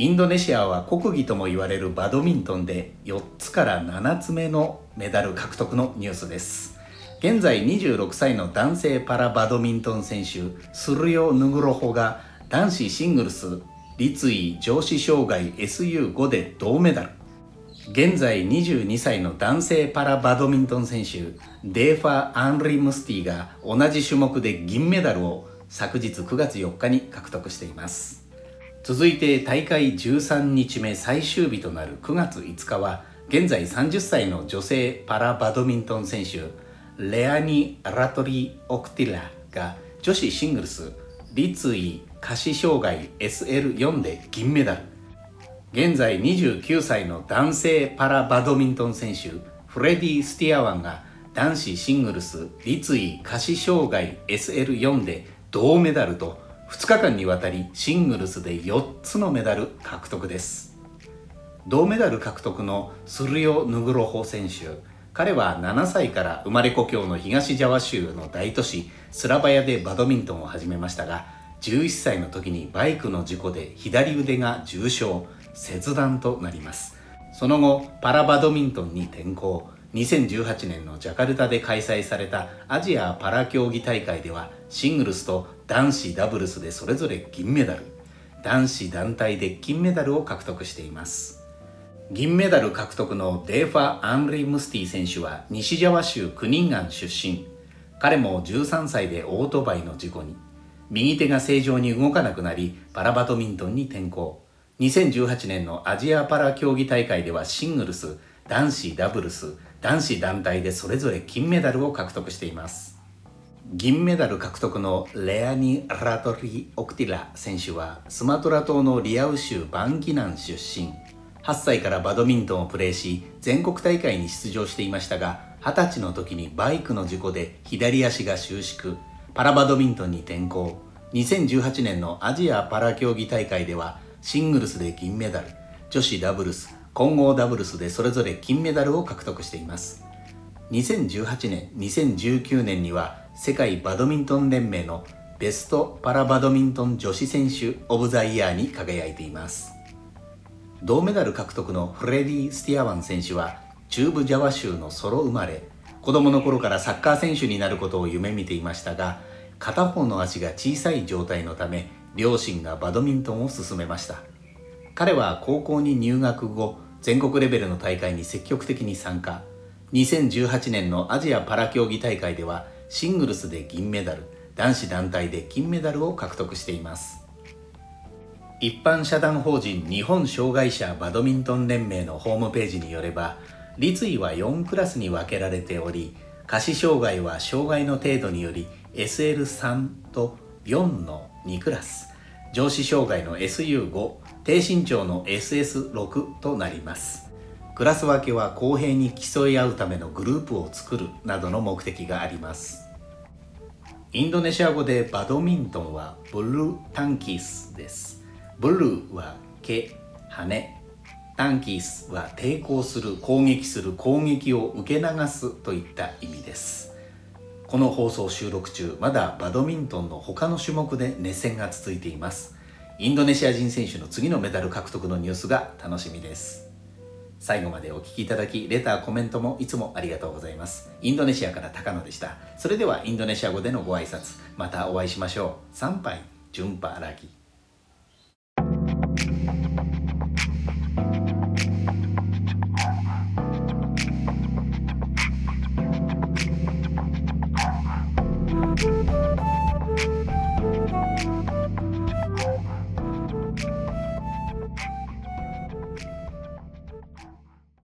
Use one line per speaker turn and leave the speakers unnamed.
インドネシアは国技とも言われるバドミントンで4つから7つ目のメダル獲得のニュースです。現在26歳の男性パラバドミントン選手スルヨ・ヌグロホが男子シングルス立位上肢障害 SU5 で銅メダル。現在22歳の男性パラバドミントン選手デーファ・アンリ・ムスティが同じ種目で銀メダルを昨日9月4日に獲得しています。続いて大会13日目最終日となる9月5日は現在30歳の女性パラバドミントン選手レアニ・ラトリ・オクティラが女子シングルス立位下肢障害 SL4 で銀メダル現在29歳の男性パラバドミントン選手フレディ・スティアワンが男子シングルス立位下肢障害 SL4 で銅メダルと2日間にわたりシングルスで4つのメダル獲得です。銅メダル獲得のスルヨ・ヌグロホ選手。彼は7歳から生まれ故郷の東ジャワ州の大都市スラバヤでバドミントンを始めましたが11歳の時にバイクの事故で左腕が重傷切断となります。その後パラバドミントンに転向。2018年のジャカルタで開催されたアジアパラ競技大会ではシングルスと男子ダブルスでそれぞれ銀メダル。男子団体で金メダルを獲得しています。銀メダル獲得のデーファ・アンリ・ムスティ選手は西ジャワ州クニンガン出身。彼も13歳でオートバイの事故に。右手が正常に動かなくなりパラバドミントンに転向。2018年のアジアパラ競技大会ではシングルス男子ダブルス男子団体でそれぞれ金メダルを獲得しています。銀メダル獲得のレアニ・ラトリ・オクティラ選手はスマトラ島のリアウ州バンギナン出身。8歳からバドミントンをプレーし全国大会に出場していましたが20歳の時にバイクの事故で左足が収縮。パラバドミントンに転向。2018年のアジアパラ競技大会ではシングルスで銀メダル。女子ダブルス混合ダブルスでそれぞれ金メダルを獲得しています。2018年2019年には世界バドミントン連盟のベストパラバドミントン女子選手オブザイヤーに輝いています。銅メダル獲得のフレディ・スティアワン選手は中部ジャワ州のソロ生まれ子供の頃からサッカー選手になることを夢見ていましたが片方の足が小さい状態のため両親がバドミントンを勧めました。彼は高校に入学後全国レベルの大会に積極的に参加。2018年のアジアパラ競技大会ではシングルスで銀メダル男子団体で金メダルを獲得しています。一般社団法人日本障害者バドミントン連盟のホームページによれば立位は4クラスに分けられており下肢障害は障害の程度により SL3 と4の2クラス。上肢障害の SU5 低身長の SS6 となります。クラス分けは公平に競い合うためのグループを作るなどの目的があります。インドネシア語でバドミントンはブルータンキースです。ブルーは毛羽タンキースは抵抗する攻撃する攻撃を受け流すといった意味です。この放送収録中まだバドミントンの他の種目で熱戦が続いています。インドネシア人選手の次のメダル獲得のニュースが楽しみです。最後までお聴きいただきレターコメントもいつもありがとうございます。インドネシアから高野でした。それではインドネシア語でのご挨拶またお会いしましょう。参拝順波ラギ。